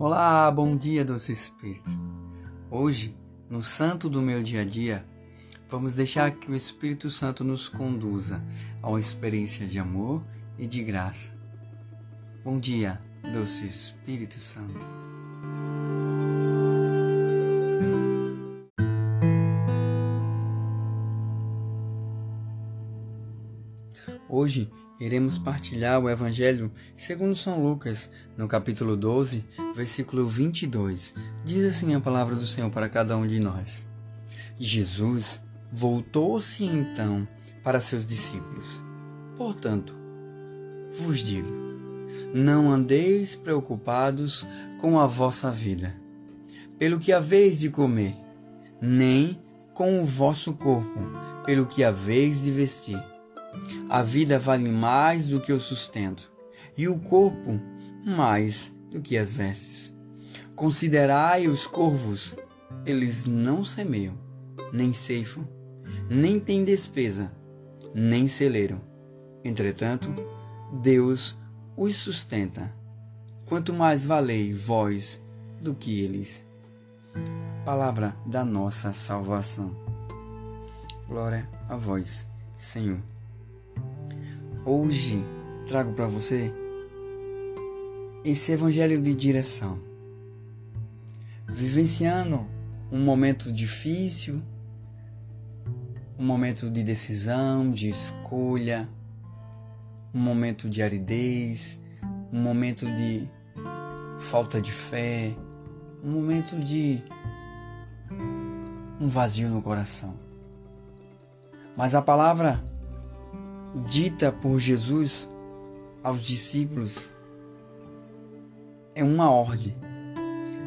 Olá, bom dia, doce Espírito. Hoje, no santo do meu dia a dia, vamos deixar que o Espírito Santo nos conduza a uma experiência de amor e de graça. Bom dia, doce Espírito Santo. Hoje iremos partilhar o Evangelho segundo São Lucas, no capítulo 12, versículo 22. Diz assim a palavra do Senhor para cada um de nós. Jesus voltou-se então para seus discípulos. Portanto, vos digo, não andeis preocupados com a vossa vida, pelo que haveis de comer, nem com o vosso corpo, pelo que haveis de vestir. A vida vale mais do que o sustento, e o corpo mais do que as vestes. Considerai os corvos, eles não semeiam, nem ceifam, nem têm despesa, nem celeram. Entretanto, Deus os sustenta. Quanto mais valei vós do que eles. Palavra da nossa salvação. Glória a vós, Senhor. Hoje trago para você esse evangelho de direção. Vivenciando um momento difícil, um momento de decisão, de escolha, um momento de aridez, um momento de falta de fé, um momento de um vazio no coração. Mas a palavra dita por Jesus aos discípulos é uma ordem.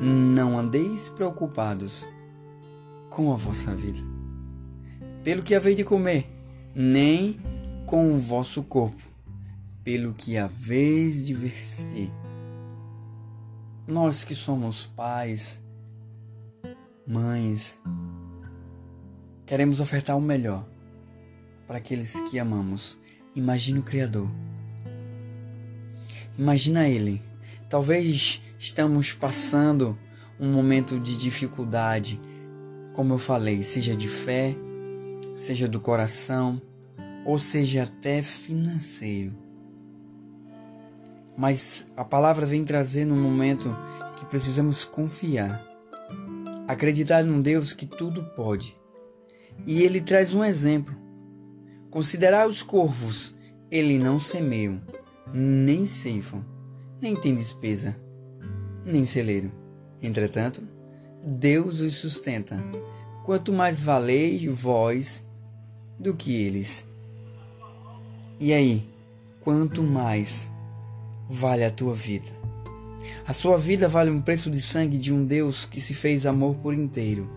Não andeis preocupados com a vossa vida, pelo que haveis de comer, nem com o vosso corpo, pelo que haveis de vestir. Nós que somos pais, mães, queremos ofertar o melhor para aqueles que amamos. Imagine o Criador. Imagina Ele. Talvez estamos passando um momento de dificuldade, como eu falei, seja de fé, seja do coração, ou seja até financeiro. Mas a palavra vem trazer num momento que precisamos confiar, acreditar num Deus que tudo pode. E ele traz um exemplo. Considerai os corvos, eles não semeiam, nem ceifam, nem têm despesa, nem celeiro. Entretanto, Deus os sustenta. Quanto mais valeis vós do que eles. E aí, quanto mais vale a tua vida? A sua vida vale um preço de sangue de um Deus que se fez amor por inteiro,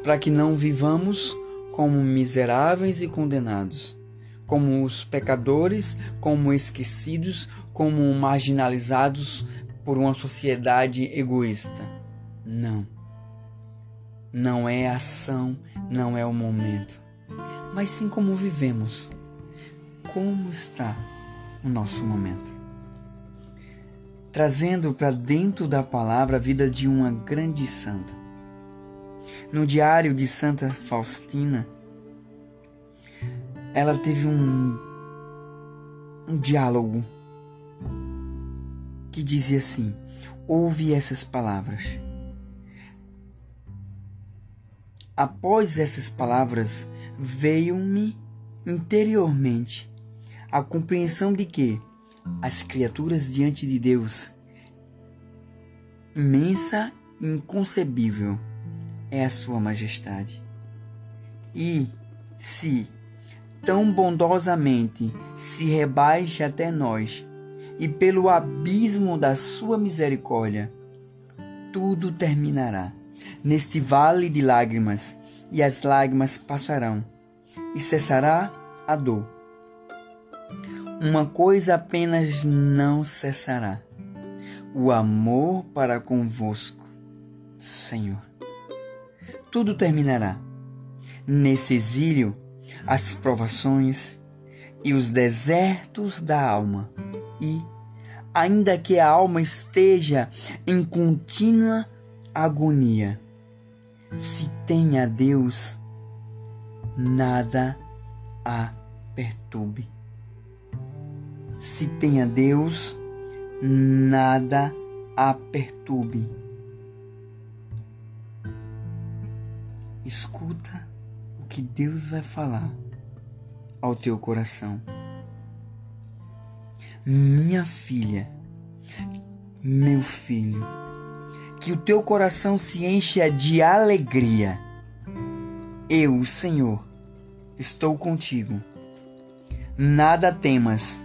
para que não vivamos como miseráveis e condenados, como os pecadores, como esquecidos, como marginalizados por uma sociedade egoísta. Não. Não é ação, não é o momento, mas sim como vivemos. Como está o nosso momento? Trazendo para dentro da palavra a vida de uma grande santa no diário de Santa Faustina, ela teve um, um diálogo que dizia assim: ouve essas palavras. Após essas palavras, veio-me interiormente a compreensão de que as criaturas diante de Deus, imensa e inconcebível, é a Sua Majestade. E se tão bondosamente se rebaixa até nós, e pelo abismo da Sua misericórdia, tudo terminará neste vale de lágrimas, e as lágrimas passarão, e cessará a dor. Uma coisa apenas não cessará: o amor para convosco, Senhor tudo terminará. Nesse exílio, as provações e os desertos da alma e ainda que a alma esteja em contínua agonia. Se tem a Deus, nada a perturbe. Se tem a Deus, nada a perturbe. Escuta o que Deus vai falar ao teu coração. Minha filha, meu filho, que o teu coração se encha de alegria. Eu, o Senhor, estou contigo. Nada temas.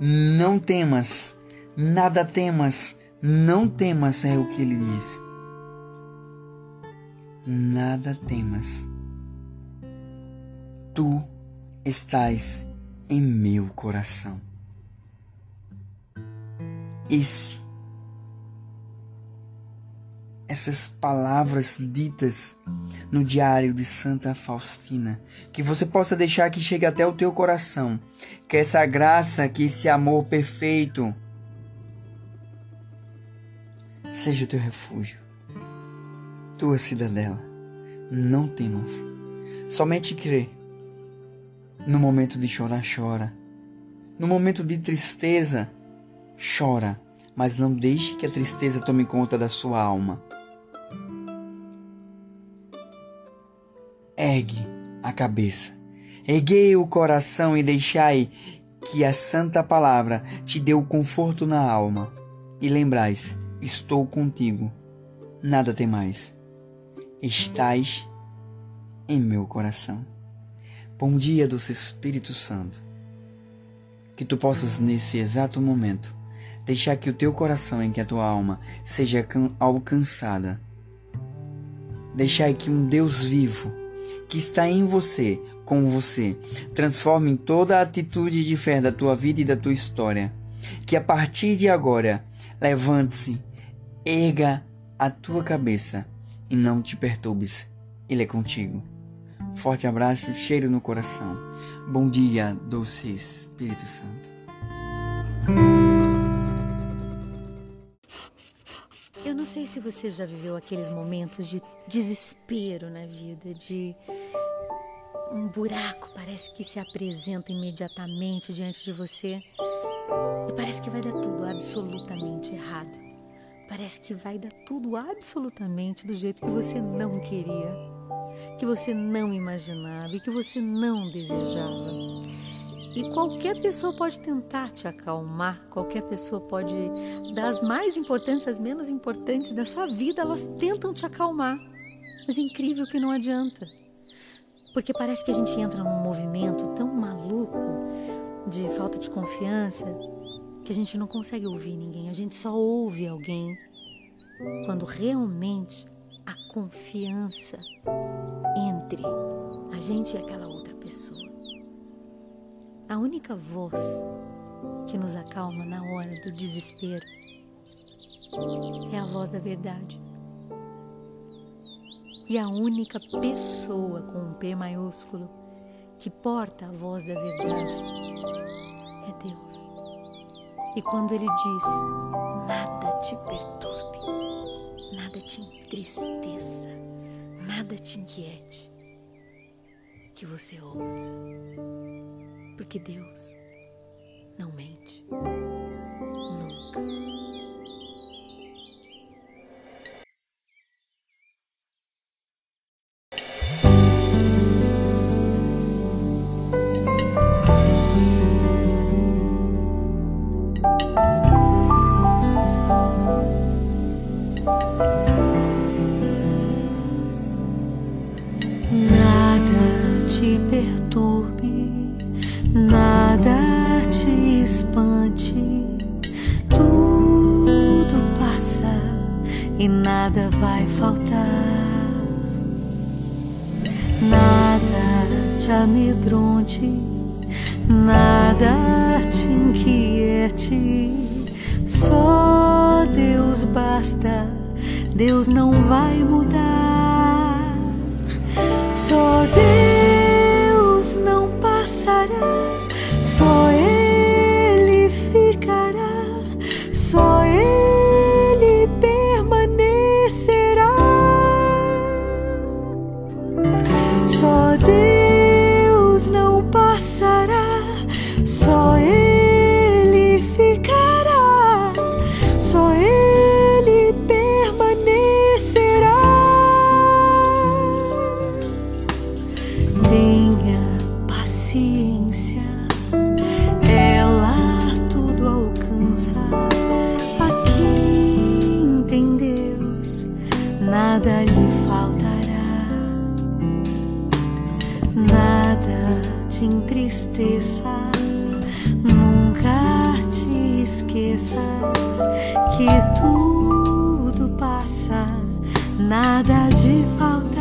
Não temas. Nada temas. Não temas é o que ele diz. Nada temas. Tu estás em meu coração. Esse essas palavras ditas no diário de Santa Faustina, que você possa deixar que chegue até o teu coração, que essa graça, que esse amor perfeito seja o teu refúgio, tua cidadela. Não temas, somente crê no momento de chorar, chora. No momento de tristeza, chora, mas não deixe que a tristeza tome conta da sua alma. Ergue a cabeça, erguei o coração e deixai que a santa palavra te dê o conforto na alma. E lembrais, estou contigo, nada tem mais. Estás em meu coração. Bom dia, doce Espírito Santo. Que tu possas, nesse exato momento, deixar que o teu coração em que a tua alma seja alcançada. Deixar que um Deus vivo, que está em você, com você, transforme toda a atitude de fé da tua vida e da tua história. Que a partir de agora, levante-se, erga a tua cabeça e não te perturbes. Ele é contigo. Forte abraço, cheiro no coração. Bom dia, doce Espírito Santo. Eu não sei se você já viveu aqueles momentos de desespero na vida, de um buraco parece que se apresenta imediatamente diante de você e parece que vai dar tudo absolutamente errado. Parece que vai dar tudo absolutamente do jeito que você não queria que você não imaginava e que você não desejava. E qualquer pessoa pode tentar te acalmar, qualquer pessoa pode, das mais importantes às menos importantes da sua vida, elas tentam te acalmar. Mas é incrível que não adianta. Porque parece que a gente entra num movimento tão maluco de falta de confiança que a gente não consegue ouvir ninguém, a gente só ouve alguém quando realmente a confiança entre a gente e aquela outra pessoa. A única voz que nos acalma na hora do desespero é a voz da verdade. E a única pessoa com um P maiúsculo que porta a voz da verdade é Deus. E quando Ele diz: nada te perturbe, nada te entristeça, nada te inquiete, que você ouça, porque Deus não mente nunca. Nada vai faltar, nada te amedronte, nada te inquiete, só Deus basta, Deus não vai mudar, só Deus não passará, que tudo passa, nada de faltar.